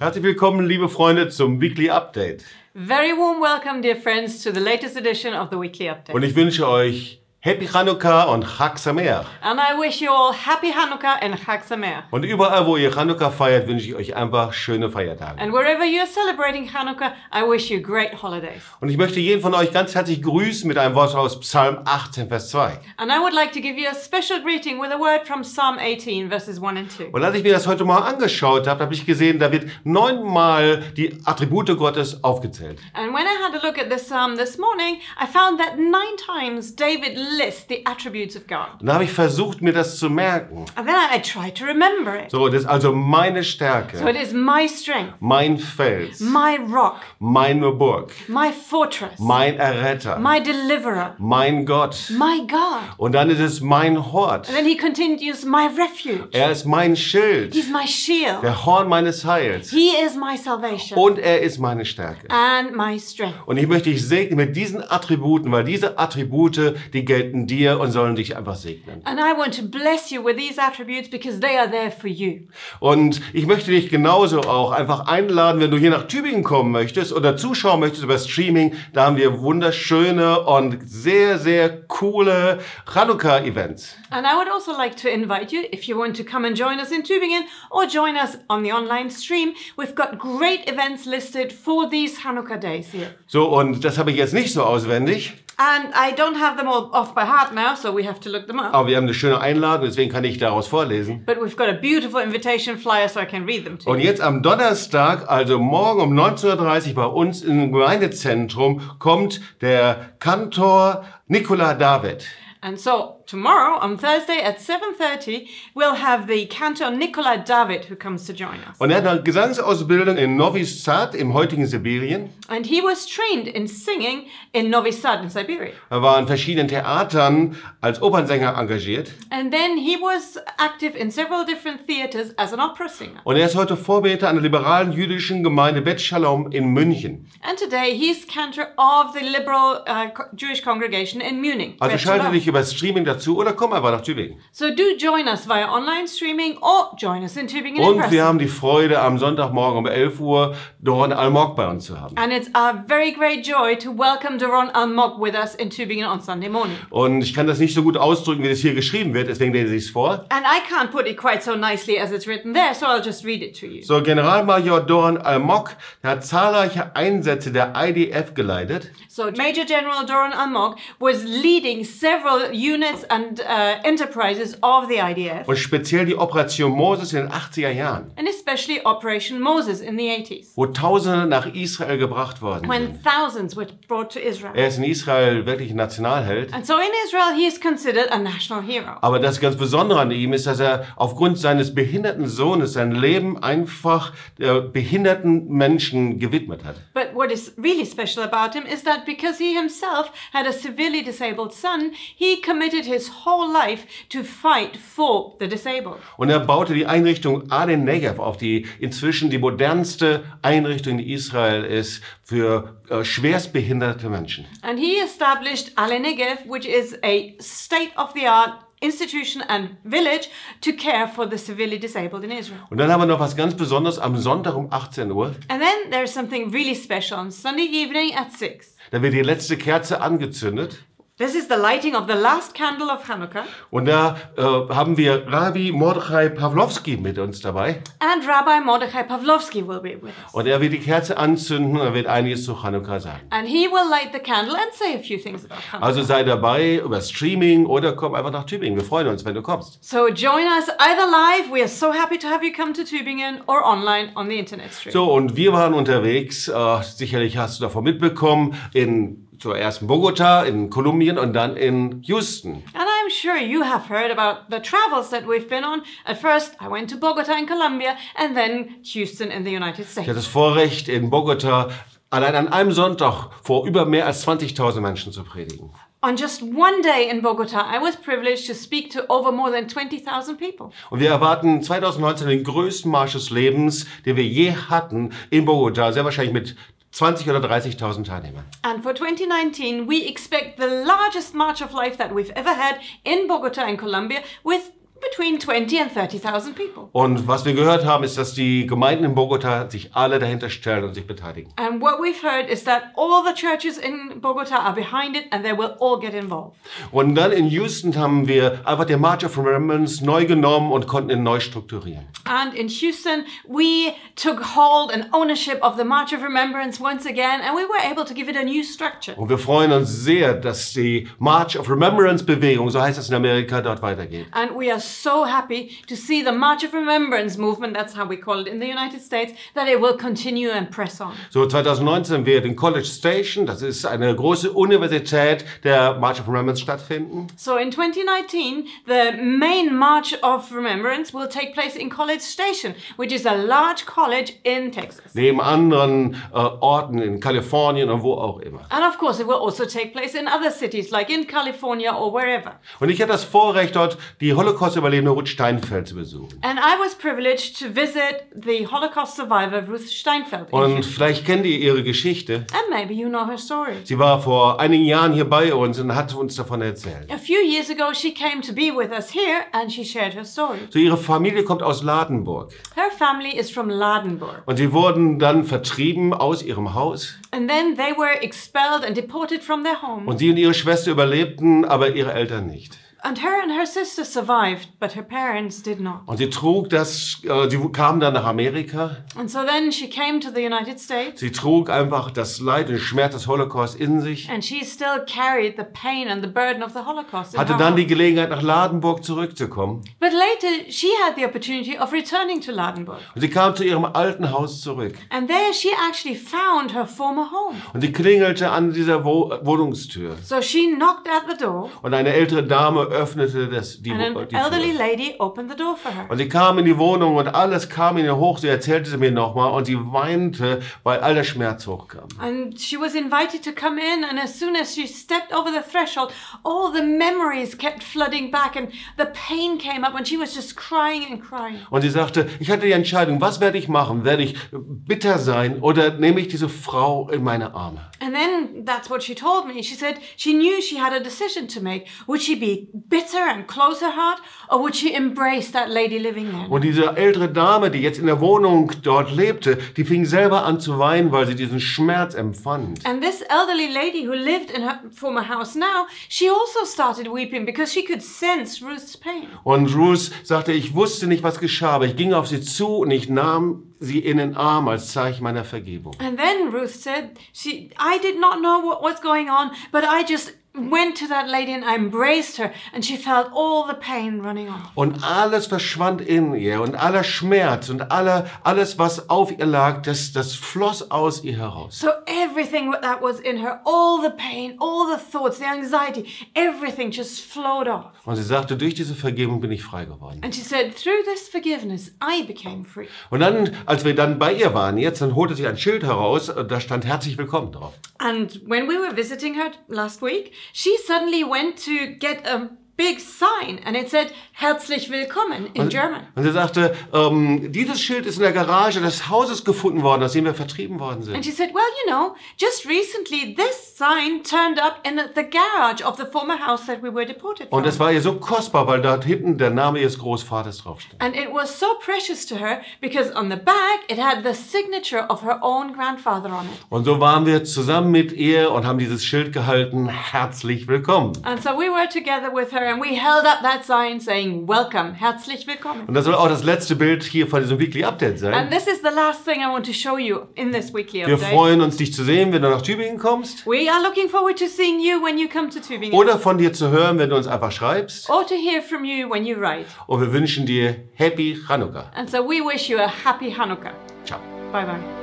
Herzlich willkommen, liebe Freunde, zum Weekly Update. Very warm welcome, dear friends, to the latest edition of the Weekly Update. Und ich wünsche euch Happy Chanukah und Chag Sameach. And I wish you all happy Hanukkah and Chag Sameach. Und überall, wo ihr Chanukah feiert, wünsche ich euch einfach schöne Feiertage. And wherever you're celebrating Hanukkah, I wish you great holidays. Und ich möchte jeden von euch ganz herzlich grüßen mit einem Wort aus Psalm 18, Vers 2. And I would like to give you a special greeting with a word from Psalm 18, verses 1 and 2. Und als ich mir das heute mal angeschaut habe, habe ich gesehen, da wird neunmal die Attribute Gottes aufgezählt. And when I had a look at this psalm this morning, I found that nine times David lists the attributes of God. Und da habe ich versucht, mir das zu merken. And then I tried to remember it. So, das ist also meine So Stärke, it is my strength, mein Fels, my rock, meine Burg, my fortress, mein Erretter, my deliverer, mein Gott. my God. Und dann ist es mein Hort. And then he continues, my refuge. Er ist mein Schild, He's my shield. der Horn meines Heils. He is my salvation Und er ist meine Stärke. and my strength. Und ich möchte dich segnen mit diesen Attributen, weil diese Attribute, die gelten dir und sollen dich einfach segnen. And I want to bless you with these attributes because they are there for you. Und ich möchte dich genauso auch einfach einladen, wenn du hier nach Tübingen kommen möchtest oder zuschauen möchtest über Streaming, da haben wir wunderschöne und sehr, sehr coole Chanukka-Events. And I would also like to invite you, if you want to come and join us in Tübingen or join us on the online stream, we've got great events listed for these Hanukkah days here. So, und das habe ich jetzt nicht so auswendig, And I don't have them all off by heart now, so we have to look them up. aber wir haben eine schöne Einladung, deswegen kann ich daraus vorlesen. But we've got a beautiful invitation flyer so I can read them to Und you. jetzt am Donnerstag, also morgen um 19.30 Uhr bei uns im Gemeindezentrum, kommt der Kantor Nikola David. And so tomorrow on Thursday at 7:30 we'll have the cantor Nikolai David who comes to join us. Und er hat eine Gesangsausbildung in Novi Sad im heutigen Sibirien. And he was trained in singing in Novi Sad in Siberia. Er war in verschiedenen Theatern als Opernsänger engagiert. And then he was active in several different theaters as an opera singer. Und er ist heute Vorbeter an der liberalen jüdischen Gemeinde Bet Shalom in München. And today he's cantor of the liberal uh, Jewish congregation in Munich. Also schalte dich über Streaming dazu oder komm einfach nach Tübingen. So do join us via online streaming or join us in Tübingen in Und wir haben die Freude, am Sonntagmorgen um 11 Uhr Doron Almog bei uns zu haben. And it's our very great joy to welcome Doron Almog with us in Tübingen on Sunday morning. Und ich kann das nicht so gut ausdrücken, wie das hier geschrieben wird, deswegen lese ich es vor. And I can't put it quite so nicely as it's written there, so I'll just read it to you. So, Generalmajor Doron Almog, hat zahlreiche Einsätze der IDF geleitet So Major General Doron Almog was leading several units and uh, enterprises of the IDF, und speziell die Operation Moses in den 80er Jahren, and especially Operation Moses in the 80s, wo Tausende nach Israel gebracht worden when sind. thousands were brought to Israel. Er ist in Israel wirklich ein Nationalheld. And so in Israel, he is considered a national hero. Aber das ganz Besondere an ihm ist, dass er aufgrund seines behinderten Sohnes sein Leben einfach äh, behinderten Menschen gewidmet hat. But what is really special about him is that because he himself had a severely disabled son, he committed his whole life to fight for the disabled. Und er baute die Einrichtung Aden Negev auf, die inzwischen die modernste Einrichtung in Israel ist für äh, schwerstbehinderte Menschen. And he established Ale Negev, which is a state of the art institution and village to care for the severely disabled in Israel. Und dann haben wir noch was ganz Besonderes am Sonntag um 18 Uhr. And then there's something really special on Sunday evening at 6. Da wird die letzte Kerze angezündet. This is the lighting of the last candle of Hanukkah. Und da äh, haben wir Rabbi Mordechai Pawlowski mit uns dabei. And Rabbi Mordechai Pavlovsky will be with us. Und er wird die Kerze anzünden und er wird einiges zu Chanukka sagen. And he will light the candle and say a few things about Hanukkah. Also sei dabei über Streaming oder komm einfach nach Tübingen. Wir freuen uns, wenn du kommst. So join us either live, we are so happy to have you come to Tübingen, or online on the internet stream. So, und wir waren unterwegs, äh, sicherlich hast du davon mitbekommen, in zuerst in Bogota, in Kolumbien und dann in Houston. and I'm sure you have heard about the travels that we've been on. At first, I went to Bogota in Colombia, and then Houston in the United Ich States. hatte das Vorrecht, in Bogota allein an einem Sonntag vor über mehr als 20.000 Menschen zu predigen. On just one day in Bogota, I was privileged to speak to over more than 20,000 people. Und wir erwarten 2019 den größten Marsch des Lebens, den wir je hatten in Bogota, sehr wahrscheinlich mit 20 oder 30.000 Teilnehmern. And for 2019, we expect the largest March of Life that we've ever had in Bogota in Colombia with between 20 and 30,000 people. Und was wir gehört haben, ist, dass die Gemeinden in Bogota sich alle dahinter stellen und sich beteiligen. And what we've heard is that all the churches in Bogota are behind it and they will all get involved. Und dann in Houston haben wir einfach den March of Remembrance neu genommen und konnten ihn neu strukturieren. And in Houston, we took hold and ownership of the March of Remembrance once again, and we were able to give it a new structure. Und wir freuen uns sehr, dass die March of Remembrance Bewegung, so heißt es in Amerika, dort weitergeht. And we are so happy to see the March of Remembrance movement, that's how we call it in the United States, that it will continue and press on. So 2019 wird in College Station, das ist eine große Universität, der March of Remembrance stattfinden. So in 2019, the main March of Remembrance will take place in College Station, which is a large college in Texas. Neben anderen äh, Orten in Kalifornien und wo auch immer. And of course, it will also take place in other cities, like in California or wherever. Und ich hatte das Vorrecht, dort die Holocaust-Überlebende Ruth Steinfeld zu besuchen. And I was privileged to visit the Holocaust survivor Ruth Steinfeld. in Und vielleicht kennt ihr ihre Geschichte. And maybe you know her story. Sie war vor einigen Jahren hier bei uns und hat uns davon erzählt. A few years ago, she came to be with us here and she shared her story. So ihre Familie kommt aus Ladenburg. Her family is from Ladenburg. Und sie wurden dann vertrieben aus ihrem Haus. And then they were expelled and deported from their home. Und sie und ihre Schwester überlebten, aber ihre Eltern nicht. And her and her sister survived, but her parents did not. Und sie trug das, äh, sie kam dann nach Amerika. And so then she came to the United States Sie trug einfach das Leid und den Schmerz des Holocaust in sich. and she still carried the pain and the burden of the Holocaust. Hatte dann die. Gelegenheit, nach Ladenburg zurückzukommen. But later, she had the opportunity of returning to Ladenburg. Und sie kam zu ihrem alten Haus zurück. And there she actually found her former home. Und sie klingelte an dieser Wo Wohnungstür. So she knocked at the door, Und eine ältere Dame öffnete das, die, and an die elderly Tür. lady opened the door for her. Und sie kam in die Wohnung und alles kam in ihr hoch. Sie erzählte es mir nochmal und sie weinte, weil all der Schmerz hochkam. And she was invited to come in, and as soon as she stepped over the threshold, all the memories kept flooding back, and the pain came up, and she was just crying and crying. Und sie sagte, ich hatte die Entscheidung, was werde ich machen? Werde ich bitter sein oder nehme ich diese Frau in meine Arme? And then that's what she told me. She said she knew she had a decision to make. Would she be bitter and close her heart, or would she embrace that lady living there? Und diese ältere Dame, die jetzt in der Wohnung dort lebte, die fing selber an zu weinen, weil sie diesen Schmerz empfand. And this elderly lady who lived in her former house now, she also started weeping because she could sense Ruth's pain. Und Ruth sagte, ich wusste nicht, was geschah, aber ich ging auf sie zu und ich nahm sie in den Arm als Zeichen meiner Vergebung. And then Ruth said, she, I did not know what was going on, but I just went to that lady and I embraced her, and she felt all the pain running off. Und alles verschwand in ihr und aller Schmerz und aller, alles, was auf ihr lag, das, das floss aus ihr heraus. So everything that was in her, all the pain, all the thoughts, the anxiety, everything just flowed off. Und sie sagte, durch diese Vergebung bin ich frei geworden. And she said, through this forgiveness, I became free. Und dann, als wir dann bei ihr waren, jetzt, dann holte sie ein Schild heraus, und da stand herzlich willkommen drauf. And when we were visiting her last week, she suddenly went to get a big sign and it said Herzlich willkommen in German. Und sie sagte, ähm, dieses Schild ist in der Garage des Hauses gefunden worden, aus dem wir vertrieben worden And sind. she said, Well, you know, just recently this sign turned up in the garage of the former house that we were deported from. Und es war ihr so kostbar, weil dort hinten der Name ihres Großvaters draufstand. and it was so precious to her because on the back it had the signature of her own grandfather on it. Und so waren wir zusammen mit ihr und haben dieses Schild gehalten, herzlich willkommen. And so we were together with her and we held up that sign saying, Welcome, herzlich willkommen. Und das soll auch das letzte Bild hier von diesem Weekly Update sein. And this is the last thing I want to show you in this weekly Wir update. freuen uns, dich zu sehen, wenn du nach Tübingen kommst. We are looking forward to seeing you when you come to Tübingen. Oder von dir zu hören, wenn du uns einfach schreibst. or to hear from you when you write. Und wir wünschen dir Happy Chanukka. And so we wish you a happy Hanukkah. Ciao. Bye bye.